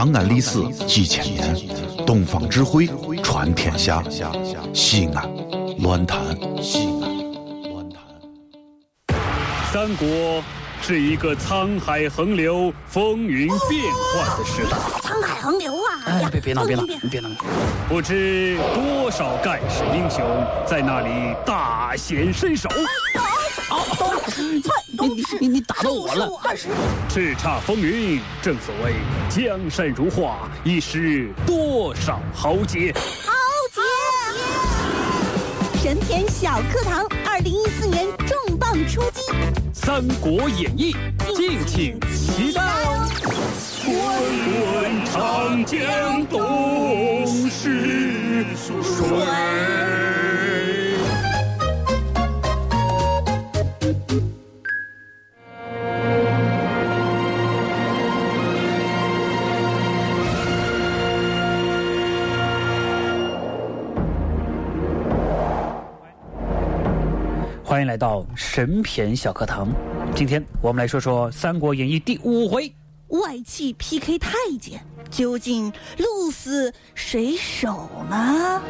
长安历史几千年，东方智慧传天下。西安，乱谈西安，乱谈。三国是一个沧海横流、风云变幻的时代。沧海横流啊！哎，别别闹，别闹，你别闹。不知多少盖世英雄在那里大显身手，你你你你打到我了！叱咤风云。正所谓江山如画，一时多少豪杰。豪杰。神田小课堂，二零一四年三国演义》，敬请期待哦！滚滚长江东逝水。来到神篇小课堂。今天我们来说说《三国演义》第五回。外戚 PK 太监，究竟鹿死谁手呢？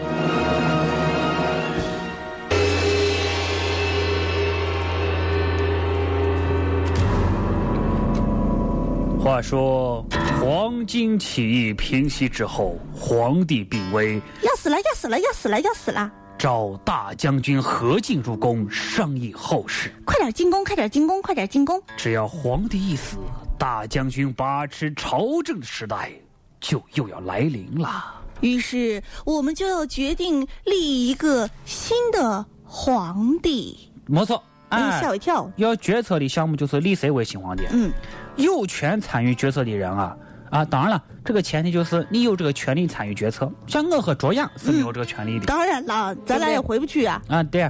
话说黄巾起义平息之后，皇帝病危，要死了！要死了！要死了！要死了！召大将军何进入宫商议后事。快点进宫！快点进宫！快点进宫！只要皇帝一死，大将军把持朝政的时代就又要来临了。于是我们就要决定立一个新的皇帝。没错，哎，吓我一跳！要决策的项目就是立谁为新皇帝。嗯，有权参与决策的人啊啊，当然了，这个前提就是你有这个权利参与决策。像我和卓雅是没有这个权利的。当然了，咱俩也回不去啊。啊，对，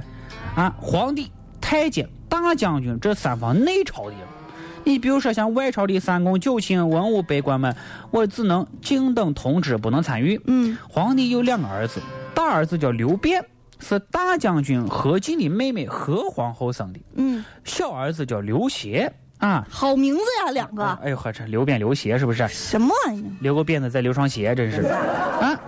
啊，皇帝、太监、大将军这三方内朝的人，你比如说像外朝的三公九卿、文武百官们，我只能静等通知，不能参与。嗯，皇帝有两个儿子，大儿子叫刘辩，是大将军何进的妹妹何皇后生的。嗯，小儿子叫刘协啊。好名字呀，两个。哎呦呵，这留辫留鞋是不是？什么玩意？留个辫子再留双鞋，真是啊。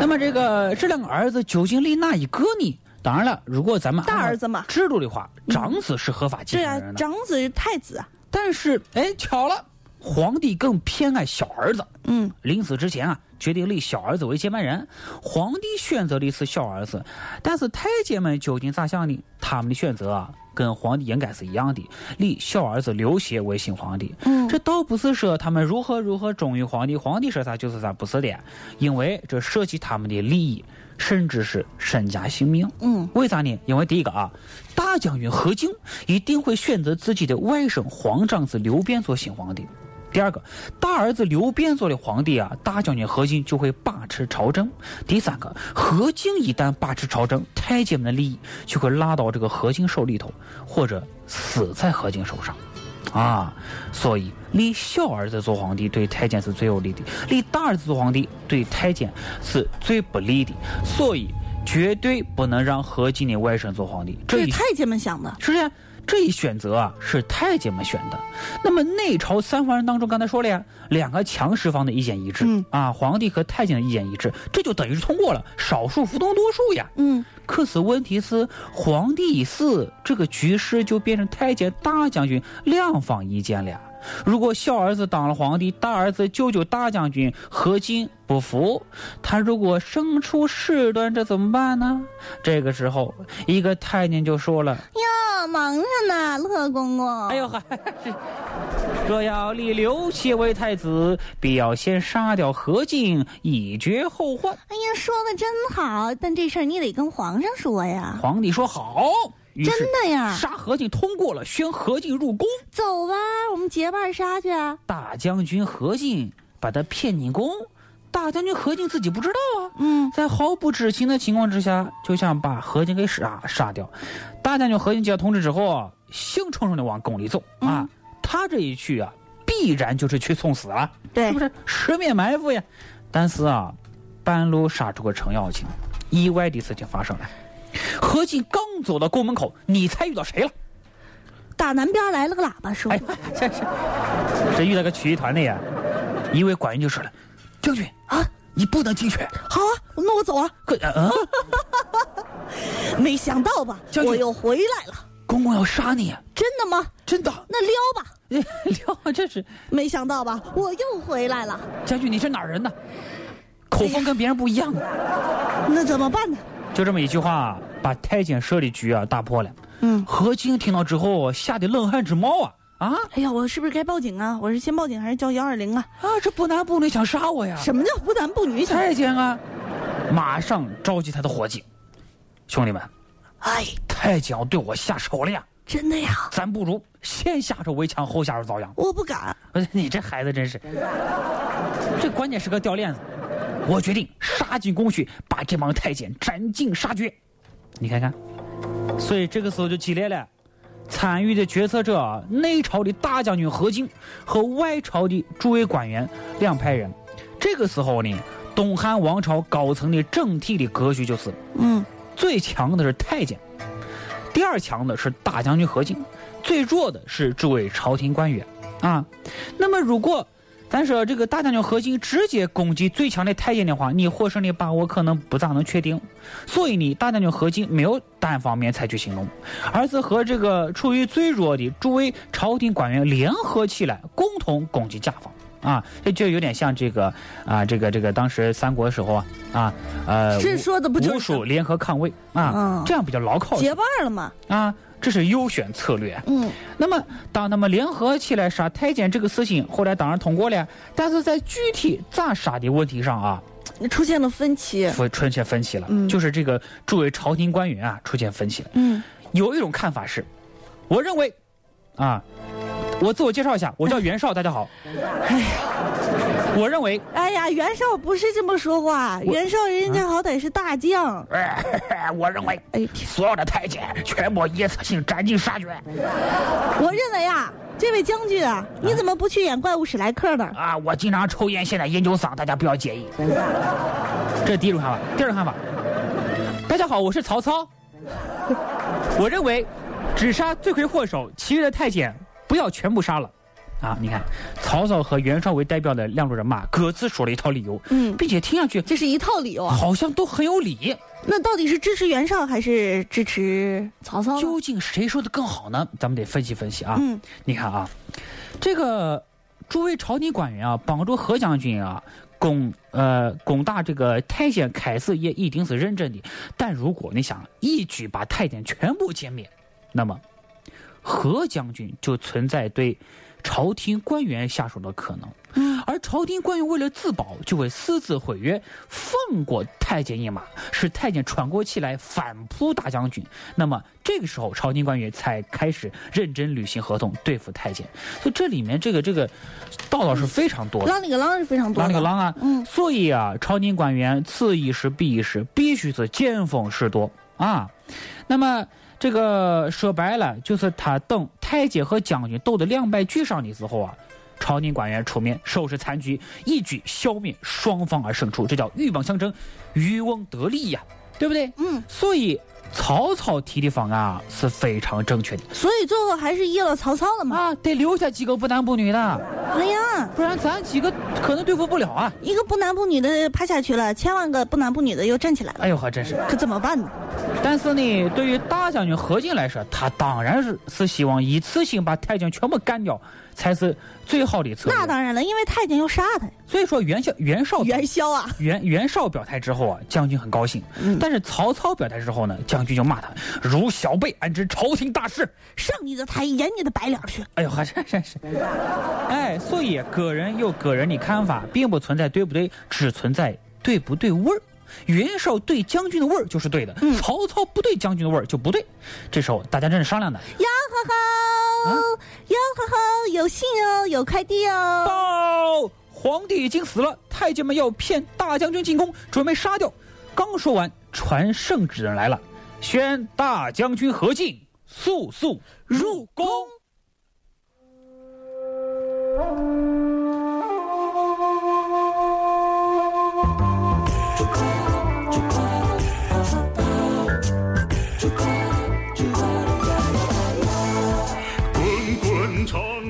那么这个这两个儿子究竟立哪一个呢？当然了，如果咱们大儿子嘛制度的话，长子是合法继对啊承人，的。长子是太子啊。但是哎，巧了，皇帝更偏爱小儿子。嗯，临死之前啊，决定立小儿子为接班人。皇帝选择的是小儿子，但是太监们究竟咋想呢？他们的选择啊，跟皇帝应该是一样的，立小儿子刘协为新皇帝。嗯这倒不是说他们如何如何忠于皇帝，皇帝说啥就是啥，不是的，因为这涉及他们的利益，甚至是身家性命。嗯，为啥呢？因为第一个啊，大将军何进一定会选择自己的外甥皇长子刘辩做新皇帝。第二个，大儿子刘辩做的皇帝啊，大将军何进就会把持朝政。第三个，何进一旦把持朝政，太监们的利益就会拉到这个何进手里头，或者死在何进手上。啊，所以立小儿子做皇帝对太监是最有利的，立大儿子做皇帝对太监是最不利的，所以绝对不能让何进的外甥做皇帝。这是太监们想的。是呀，这一选择啊是太监们选的。那么内朝三方人当中，刚才说了呀，两个强势方的意见一致，嗯啊，皇帝和太监的意见一致，这就等于是通过了，少数服从多数呀。嗯，可是问题是，皇帝已死，这个局势就变成太监、大将军两方意见了。如果小儿子当了皇帝，大儿子舅舅大将军何进不服，他如果生出事端，这怎么办呢？这个时候，一个太监就说了呀，忙着呢，乐公公。哎呦，还是若要立刘协为太子，必要先杀掉何进，以绝后患。哎呀，说的真好，但这事儿你得跟皇上说呀。皇帝说好，真的呀杀何进通过了，宣何进入宫。走吧，我们结伴杀去。大将军何进把他骗进宫，大将军何进自己不知道啊。嗯，在毫不知情的情况之下，就想把何进给杀杀掉。大将军何进接到通知之后啊，兴冲冲的往宫里走啊。他这一去啊，必然就是去送死了，对是不是十面埋伏呀？但是啊，半路杀出个程咬金，意外的事情发生了。何进刚走到宫门口，你猜遇到谁了？打南边来了个喇叭说哎，这是这遇到个曲艺团的呀，一位官员就说了：“将军啊，你不能进去。好啊，那我走啊。可啊，没想到吧，将军我又回来了。公公要杀你，真的吗？真的。那撩吧。撩，这是没想到吧，我又回来了。将军，你是哪儿人呢？口风跟别人不一样啊。那怎么办呢？就这么一句话，把太监设的局啊打破了。嗯，何进听到之后，吓得冷汗直冒啊啊哎呀，我是不是该报警啊？我是先报警还是叫幺二零啊？啊！这不男不女想杀我呀？什么叫不男不女？太监啊，马上召集他的伙计，兄弟们，哎，太监要对我下手了呀！真的呀？咱不如先下手为强，后下手遭殃。我不敢。呃 你这孩子真是，这关键时刻掉链子。我决定杀进宫去，把这帮太监斩尽杀绝。你看看，所以这个时候就激烈了。参与的决策者啊，内朝的大将军何进和外朝的诸位官员两派人。这个时候呢，东汉王朝高层的整体的格局就是，嗯，最强的是太监，第二强的是大将军何进，最弱的是诸位朝廷官员啊。那么如果咱说这个大将军何进直接攻击最强的太监的话，你获胜的把握可能不咋能确定。所以呢，大将军何进没有单方面采取行动，而是和这个处于最弱的诸位朝廷官员联合起来，共同攻击甲方。啊，这就有点像这个啊，这个这个当时三国时候啊啊呃，这说的不就是吴蜀联合抗魏啊，嗯这样比较牢靠结伴了嘛？啊，这是优选策略。嗯，那么，当他们联合起来杀太监这个事情，后来当然通过了，但是在具体咋杀的问题上啊，出现了分歧。出出现分歧了。嗯就是这个诸位朝廷官员啊出现分歧了。嗯，有一种看法是，我认为，啊，我自我介绍一下，我叫袁绍，大家好。哎呀，我认为，哎呀，袁绍不是这么说话，袁绍人家好歹是大将。哎我认为，哎，所有的太监全部一次性斩尽杀绝。我认为啊，这位将军啊，你怎么不去演怪物史莱克呢？啊，我经常抽烟，现在烟酒嗓，大家不要介意。这是第一种看法。第二种看法，大家好，我是曹操。我认为，只杀罪魁祸首，其余的太监不要全部杀了。啊，你看，曹操和袁绍为代表的两路人马各自说了一套理由，嗯，并且听上去这是一套理由啊。好像都很有理。那到底是支持袁绍还是支持曹操？究竟谁说的更好呢？咱们得分析分析啊。嗯，你看啊，这个诸位朝廷官员啊，帮助何将军啊攻呃攻打这个太监，开始也一定是认真的。但如果你想一举把太监全部歼灭，那么何将军就存在对朝廷官员下手的可能。嗯，而朝廷官员为了自保，就会私自毁约，放过太监一马，使太监喘过气来反扑大将军。那么这个时候，朝廷官员才开始认真履行合同，对付太监。所以这里面这个这个道道是非常多的。啷里个啷是非常多的。啷里个啷啊！嗯所以啊，朝廷官员此一时彼一时，必须是见风使舵啊。那么这个说白了，就是他等太监和将军斗得两败俱伤的时候啊，朝廷官员出面收拾残局，一举消灭双方而胜出，这叫鹬蚌相争，渔翁得利呀，对不对？嗯，所以曹操提的方案啊是非常正确的所以最后还是依了曹操的嘛。啊，得留下几个不男不女的，哎呀，不然咱几个可能对付不了啊。一个不男不女的趴下去了，千万个不男不女的又站起来了，哎呦呵，真是。可怎么办呢？但是呢，对于大将军何进来说，他当然是是希望一次性把太监全部干掉，才是最好的策略。那当然了，因为太监要杀他，所以说袁绍袁绍袁绍啊，袁袁绍表态之后啊，将军很高兴。嗯但是曹操表态之后呢，将军就骂他如小辈安知朝廷大事。上你的台，演你的白脸去。哎呦，还真真是，哎，所以个人有个人的看法，并不存在对不对，只存在对不对味儿。袁绍对将军的味儿就是对的，嗯曹操不对将军的味儿就不对。这时候大家正在商量呢。呀哈哈，呀哈哈，有信哦，有快递哦。报！皇帝已经死了，太监们要骗大将军进宫，准备杀掉。刚说完，传圣旨的人来了，宣大将军何进速速入宫。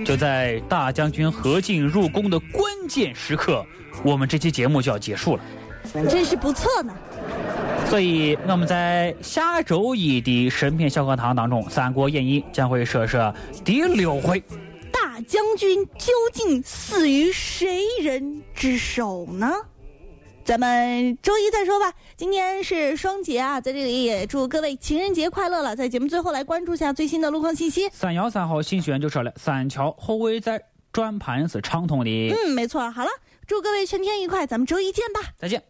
就在大将军何进入宫的关键时刻，我们这期节目就要结束了。真是不错呢。所以，我们在下周一的神篇小课堂当中，《三国演义》将会说说第六回。大将军究竟死于谁人之手呢？咱们周一再说吧。今天是双节啊，在这里也祝各位情人节快乐了。在节目最后来关注一下最新的路况信息。三幺三号新学员就说了，三桥后卫在转盘是畅通的。嗯，没错。好了，祝各位全天愉快，咱们周一见吧。再见。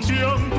江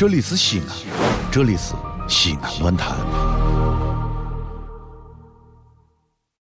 这里是西安，这里是西安论坛。